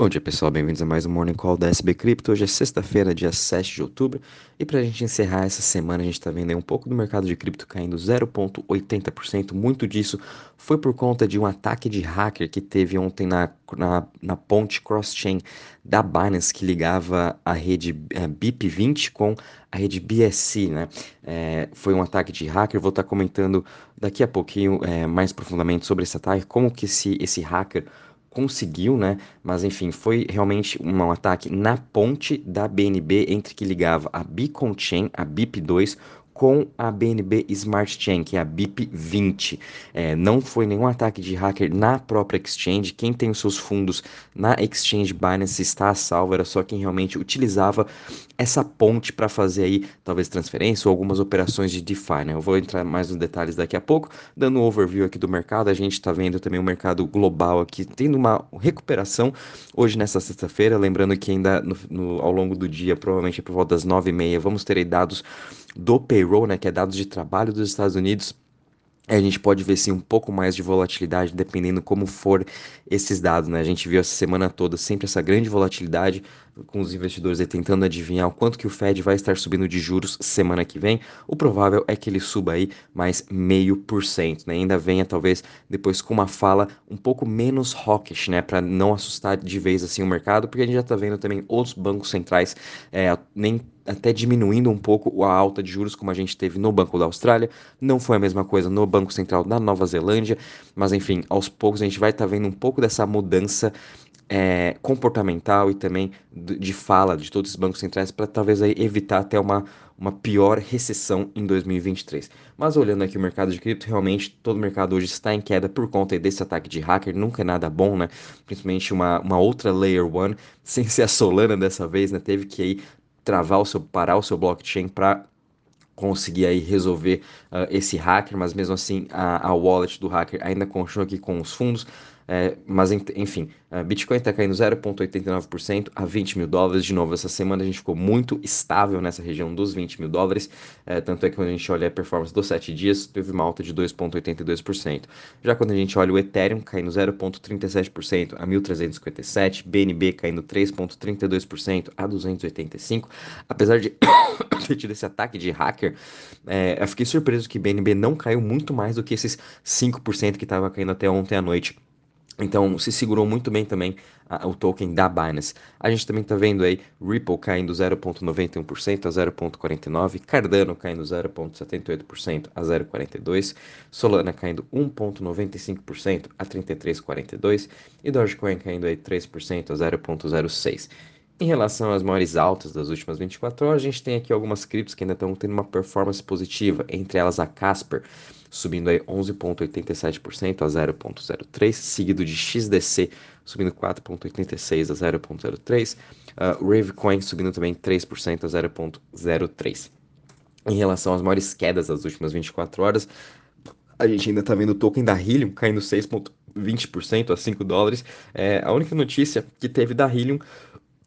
Bom dia pessoal, bem-vindos a mais um Morning Call da SB Crypto. Hoje é sexta-feira, dia 7 de outubro, e para a gente encerrar essa semana, a gente está vendo um pouco do mercado de cripto caindo 0,80%. Muito disso foi por conta de um ataque de hacker que teve ontem na, na, na ponte cross-chain da Binance que ligava a rede é, BIP20 com a rede BSC, né? É, foi um ataque de hacker. Vou estar tá comentando daqui a pouquinho é, mais profundamente sobre esse ataque, como que esse, esse hacker conseguiu, né? Mas enfim, foi realmente um ataque na ponte da BNB entre que ligava a Beacon Chain, a BIP2, com a BNB Smart Chain, que é a BIP20. É, não foi nenhum ataque de hacker na própria exchange. Quem tem os seus fundos na exchange Binance está a salvo, era só quem realmente utilizava essa ponte para fazer aí talvez transferência ou algumas operações de DeFi, né? Eu vou entrar mais nos detalhes daqui a pouco, dando um overview aqui do mercado. A gente está vendo também o mercado global aqui tendo uma recuperação hoje nessa sexta-feira, lembrando que ainda no, no, ao longo do dia, provavelmente por volta das nove e meia, vamos ter dados do payroll, né, que é dados de trabalho dos Estados Unidos a gente pode ver sim um pouco mais de volatilidade dependendo como for esses dados, né? A gente viu essa semana toda sempre essa grande volatilidade com os investidores aí tentando adivinhar o quanto que o Fed vai estar subindo de juros semana que vem. O provável é que ele suba aí mais meio por cento, né? Ainda venha talvez depois com uma fala um pouco menos hawkish, né? Para não assustar de vez assim o mercado, porque a gente já está vendo também outros bancos centrais é, nem até diminuindo um pouco a alta de juros como a gente teve no Banco da Austrália. Não foi a mesma coisa no Banco Central da Nova Zelândia, mas enfim, aos poucos a gente vai estar tá vendo um pouco dessa mudança é, comportamental e também de fala de todos os bancos centrais para talvez aí evitar até uma, uma pior recessão em 2023. Mas olhando aqui o mercado de cripto, realmente todo o mercado hoje está em queda por conta desse ataque de hacker, nunca é nada bom, né? Principalmente uma, uma outra Layer 1, sem ser a Solana dessa vez, né? Teve que aí travar o seu, parar o seu blockchain para conseguir aí resolver uh, esse hacker, mas mesmo assim a, a wallet do hacker ainda continua aqui com os fundos. É, mas enfim, Bitcoin está caindo 0,89% a 20 mil dólares. De novo, essa semana a gente ficou muito estável nessa região dos 20 mil dólares. É, tanto é que quando a gente olha a performance dos 7 dias, teve uma alta de 2,82%. Já quando a gente olha o Ethereum caindo 0,37% a 1.357, BNB caindo 3,32% a 285. Apesar de ter tido esse ataque de hacker, é, eu fiquei surpreso que BNB não caiu muito mais do que esses 5% que estava caindo até ontem à noite. Então, se segurou muito bem também a, o token da Binance. A gente também está vendo aí Ripple caindo 0,91% a 0,49%, Cardano caindo 0,78% a 0,42%, Solana caindo 1,95% a 33,42% e Dogecoin caindo aí 3% a 0,06%. Em relação às maiores altas das últimas 24 horas, a gente tem aqui algumas criptos que ainda estão tendo uma performance positiva, entre elas a Casper, subindo aí 11,87% a 0,03, seguido de XDC subindo 4,86 a 0,03, uh, Ravecoin subindo também 3% a 0,03. Em relação às maiores quedas das últimas 24 horas, a gente ainda está vendo o token da Helium caindo 6,20% a 5 dólares. É, a única notícia que teve da Helium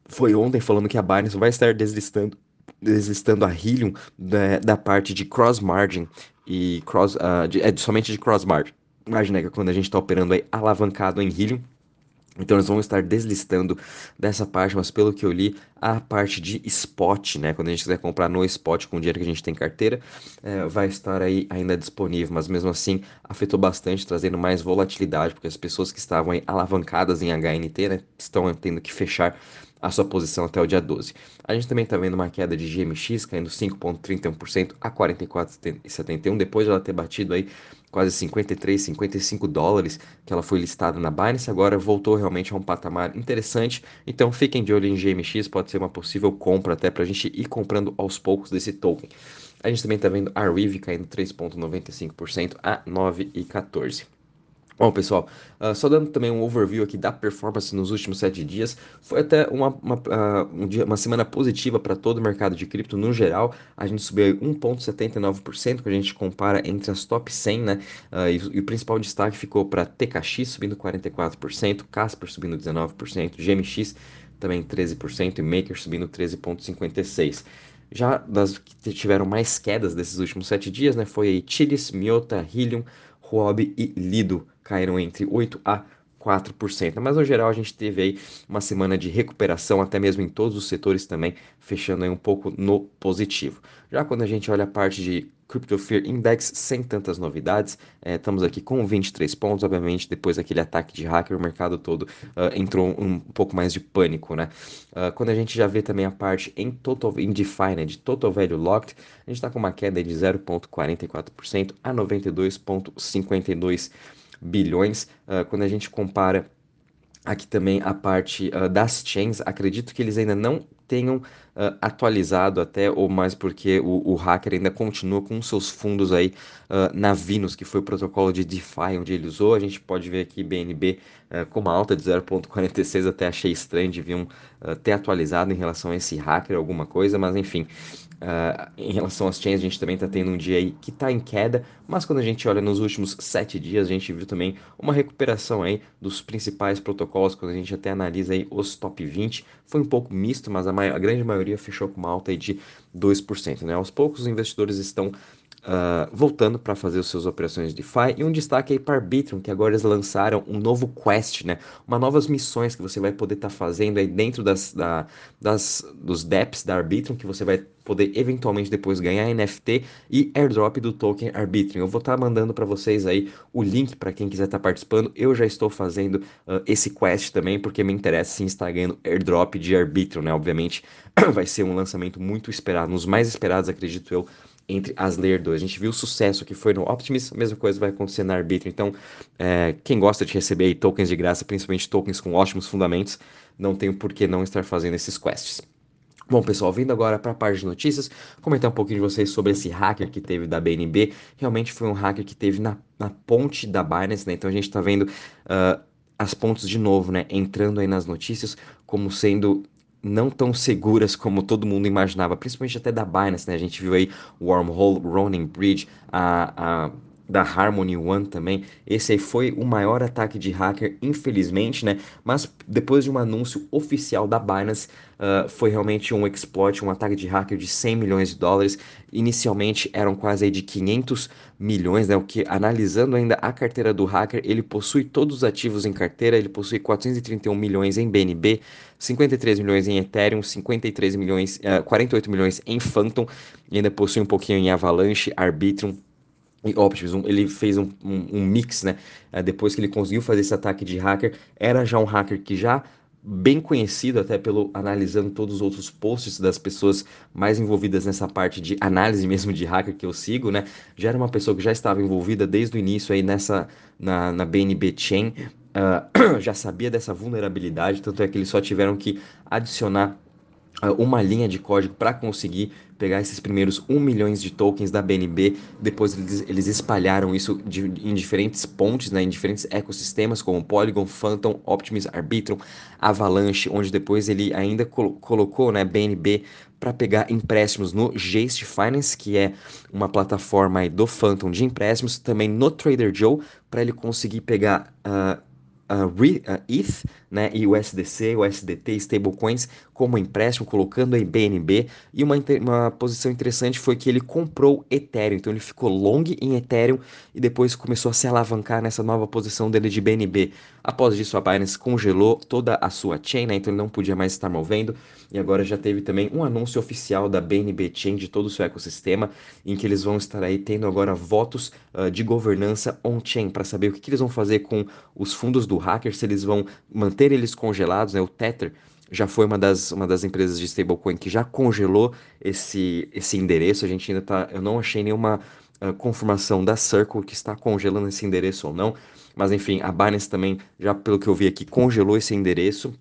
foi ontem falando que a Binance vai estar deslistando, deslistando a Helium da, da parte de cross margin e cross, uh, de, é somente de cross margin. Imagina que quando a gente está operando aí alavancado em Helium, então eles vão estar deslistando dessa parte, mas pelo que eu li, a parte de spot, né? Quando a gente quiser comprar no spot com o dinheiro que a gente tem em carteira, é, vai estar aí ainda disponível, mas mesmo assim afetou bastante, trazendo mais volatilidade, porque as pessoas que estavam alavancadas em HNT, né, estão tendo que fechar a sua posição até o dia 12. A gente também está vendo uma queda de GMX caindo 5,31% a 44,71 depois de ela ter batido aí quase 53, 55 dólares que ela foi listada na Binance, agora voltou realmente a um patamar interessante. Então fiquem de olho em GMX, pode ser uma possível compra até para a gente ir comprando aos poucos desse token. A gente também está vendo a Rive caindo 3,95% a 9,14. Bom, pessoal, uh, só dando também um overview aqui da performance nos últimos sete dias, foi até uma, uma, uh, um dia, uma semana positiva para todo o mercado de cripto no geral. A gente subiu 1,79% quando a gente compara entre as top 100, né? Uh, e, e, o principal destaque ficou para TKX subindo 44%, Casper subindo 19%, GMX também 13% e Maker subindo 13,56%. Já das que tiveram mais quedas desses últimos sete dias, né? Foi Chilis, Miota, Helium, Huobi e Lido caíram entre 8 a 4%. Mas no geral a gente teve aí uma semana de recuperação, até mesmo em todos os setores também, fechando aí um pouco no positivo. Já quando a gente olha a parte de Crypto Fear Index sem tantas novidades. É, estamos aqui com 23 pontos, obviamente, depois daquele ataque de hacker, o mercado todo uh, entrou um, um, pouco mais de pânico, né? Uh, quando a gente já vê também a parte em total né, de Total Value Locked, a gente está com uma queda de 0,44% a 92,52 bilhões. Uh, quando a gente compara aqui também a parte das chains, acredito que eles ainda não tenham uh, atualizado até, ou mais porque o, o, hacker ainda continua com seus fundos aí uh, na Vinus, que foi o protocolo de DeFi onde ele usou. A gente pode ver aqui BNB uh, com uma alta de 0.46, até achei estranho, deviam uh, ter atualizado em relação a esse hacker alguma coisa, mas enfim. Uh, em relação às chains, a gente também está tendo um dia aí que está em queda, mas quando a gente olha nos últimos sete dias, a gente viu também uma recuperação aí dos principais protocolos, quando a gente até analisa aí os top 20, foi um pouco misto, mas a, a grande maioria fechou com uma alta aí de 2%. Né? Aos poucos os investidores estão Uh, voltando para fazer as suas operações de DeFi. E um destaque aí para Arbitrum, que agora eles lançaram um novo quest, né? Uma novas missões que você vai poder estar tá fazendo aí dentro das, da, das, dos DEPs da Arbitrum, que você vai poder eventualmente depois ganhar NFT e airdrop do token Arbitrum. Eu vou estar tá mandando para vocês aí o link para quem quiser estar tá participando. Eu já estou fazendo uh, esse quest também, porque me interessa sim estar ganhando airdrop de Arbitrum, né? Obviamente vai ser um lançamento muito esperado, um dos mais esperados, acredito eu, entre as Layer 2. A gente viu o sucesso que foi no Optimus, a mesma coisa vai acontecer na Arbitrum. Então, é, quem gosta de receber tokens de graça, principalmente tokens com ótimos fundamentos, não tem por que não estar fazendo esses quests. Bom, pessoal, vindo agora para a parte de notícias, comentar um pouquinho de vocês sobre esse hacker que teve da BNB. Realmente foi um hacker que teve na, na ponte da Binance, né? Então a gente está vendo uh, as pontes de novo, né? Entrando aí nas notícias como sendo não tão seguras como todo mundo imaginava, principalmente até da Binance, né? A gente viu aí o Wormhole, Ronin Bridge, a, a da Harmony One também. Esse aí foi o maior ataque de hacker, infelizmente, né? Mas depois de um anúncio oficial da Binance, uh, foi realmente um exploit, um ataque de hacker de 100 milhões de dólares. Inicialmente eram quase aí de 500 milhões, né? O que, analisando ainda a carteira do hacker, ele possui todos os ativos em carteira, ele possui 431 milhões em BNB, 53 milhões em Ethereum, 53 milhões, uh, 48 milhões em Phantom, e ainda possui um pouquinho em Avalanche, Arbitrum, Optimus, ele fez um, um, um mix, né? Uh, depois que ele conseguiu fazer esse ataque de hacker, era já um hacker que já bem conhecido até pelo analisando todos os outros posts das pessoas mais envolvidas nessa parte de análise mesmo de hacker que eu sigo, né? Já era uma pessoa que já estava envolvida desde o início aí nessa na, na BNB Chain, uh, já sabia dessa vulnerabilidade, tanto é que eles só tiveram que adicionar uma linha de código para conseguir pegar esses primeiros 1 milhões de tokens da BNB, depois eles, eles espalharam isso de, em diferentes pontes, né, em diferentes ecossistemas como Polygon, Phantom, Optimus, Arbitrum, Avalanche, onde depois ele ainda col colocou né, BNB para pegar empréstimos no Jace Finance, que é uma plataforma do Phantom de empréstimos, também no Trader Joe, para ele conseguir pegar uh, uh, uh, ETH né, e o SDC, o SDT, stablecoins como empréstimo, colocando aí BNB. E uma, uma posição interessante foi que ele comprou Ethereum, então ele ficou long em Ethereum e depois começou a se alavancar nessa nova posição dele de BNB. Após isso, a Binance congelou toda a sua chain, né, então ele não podia mais estar movendo. E agora já teve também um anúncio oficial da BNB Chain de todo o seu ecossistema, em que eles vão estar aí tendo agora votos uh, de governança on-chain para saber o que, que eles vão fazer com os fundos do hacker, se eles vão manter eles congelados, né? O Tether já foi uma das, uma das empresas de stablecoin que já congelou esse, esse endereço. A gente ainda tá. Eu não achei nenhuma uh, confirmação da Circle que está congelando esse endereço ou não. Mas enfim, a Binance também, já pelo que eu vi aqui, congelou esse endereço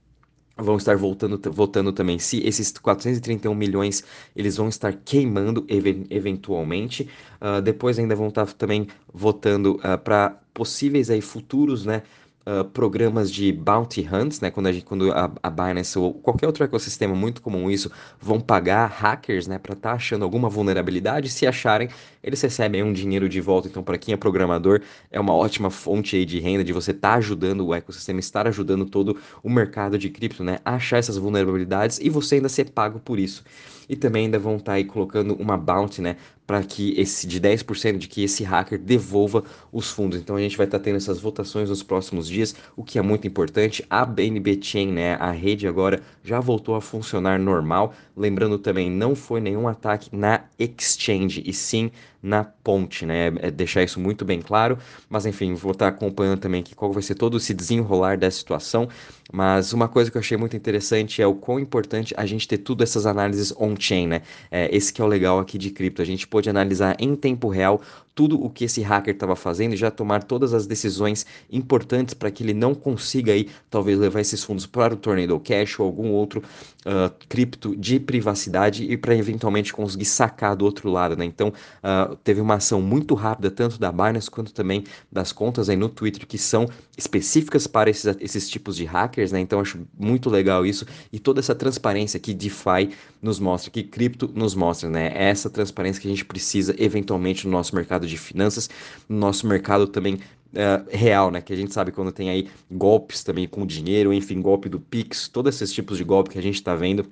vão estar voltando, votando também se esses 431 milhões eles vão estar queimando ev eventualmente. Uh, depois ainda vão estar também votando uh, para possíveis aí futuros, né? Uh, programas de bounty hunts, né? Quando a, gente, quando a, a Binance ou qualquer outro ecossistema muito comum isso, vão pagar hackers, né? Para estar tá achando alguma vulnerabilidade. Se acharem, eles recebem um dinheiro de volta. Então, para quem é programador, é uma ótima fonte aí de renda de você estar tá ajudando o ecossistema, estar ajudando todo o mercado de cripto, né? Achar essas vulnerabilidades e você ainda ser pago por isso. E também ainda vão estar tá aí colocando uma bounty, né, para que esse de 10% de que esse hacker devolva os fundos. Então a gente vai estar tá tendo essas votações nos próximos dias, o que é muito importante. A BNB Chain, né, a rede agora já voltou a funcionar normal. Lembrando também, não foi nenhum ataque na exchange e sim na ponte, né? É deixar isso muito bem claro. Mas enfim, vou estar acompanhando também aqui qual vai ser todo esse desenrolar dessa situação. Mas uma coisa que eu achei muito interessante é o quão importante a gente ter tudo essas análises on-chain, né? É, esse que é o legal aqui de cripto. A gente pode analisar em tempo real tudo o que esse hacker estava fazendo e já tomar todas as decisões importantes para que ele não consiga aí talvez levar esses fundos para o Tornado Cash ou algum outro uh, cripto de privacidade e para eventualmente conseguir sacar do outro lado, né? Então uh, teve uma ação muito rápida tanto da Binance quanto também das contas aí no Twitter que são específicas para esses, esses tipos de hackers, né? Então acho muito legal isso e toda essa transparência que DeFi nos mostra, que cripto nos mostra, né? É essa transparência que a gente precisa eventualmente no nosso mercado de finanças, no nosso mercado também Uh, real, né? Que a gente sabe quando tem aí golpes também com dinheiro, enfim, golpe do Pix, todos esses tipos de golpe que a gente está vendo.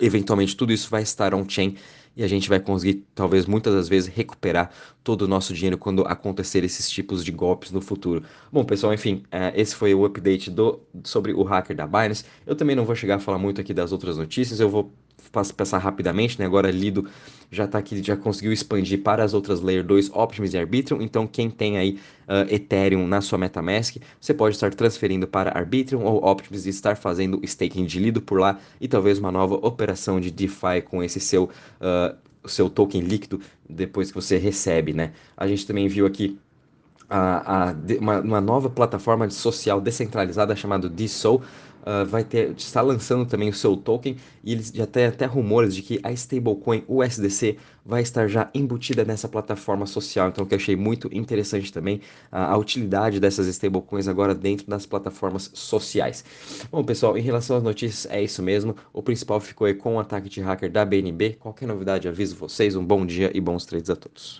Eventualmente tudo isso vai estar on-chain e a gente vai conseguir, talvez muitas das vezes, recuperar todo o nosso dinheiro quando acontecer esses tipos de golpes no futuro. Bom, pessoal, enfim, uh, esse foi o update do, sobre o hacker da Binance. Eu também não vou chegar a falar muito aqui das outras notícias, eu vou passar rapidamente, né? Agora Lido já está aqui, já conseguiu expandir para as outras Layer 2, Optimus e Arbitrum. Então, quem tem aí uh, Ethereum na sua MetaMask, você pode estar transferindo para Arbitrum ou Optimus e estar fazendo staking de Lido por lá e talvez uma nova operação de DeFi com esse seu, uh, seu token líquido depois que você recebe, né? A gente também viu aqui a, a, uma, uma, nova plataforma social descentralizada chamada DSOL uh, vai ter está lançando também o seu token e eles já tem até rumores de que a stablecoin USDC vai estar já embutida nessa plataforma social. Então, que eu achei muito interessante também a, a utilidade dessas stablecoins agora dentro das plataformas sociais. Bom, pessoal, em relação às notícias é isso mesmo. O principal ficou aí com o ataque de hacker da BNB. Qualquer novidade aviso vocês. Um bom dia e bons trades a todos.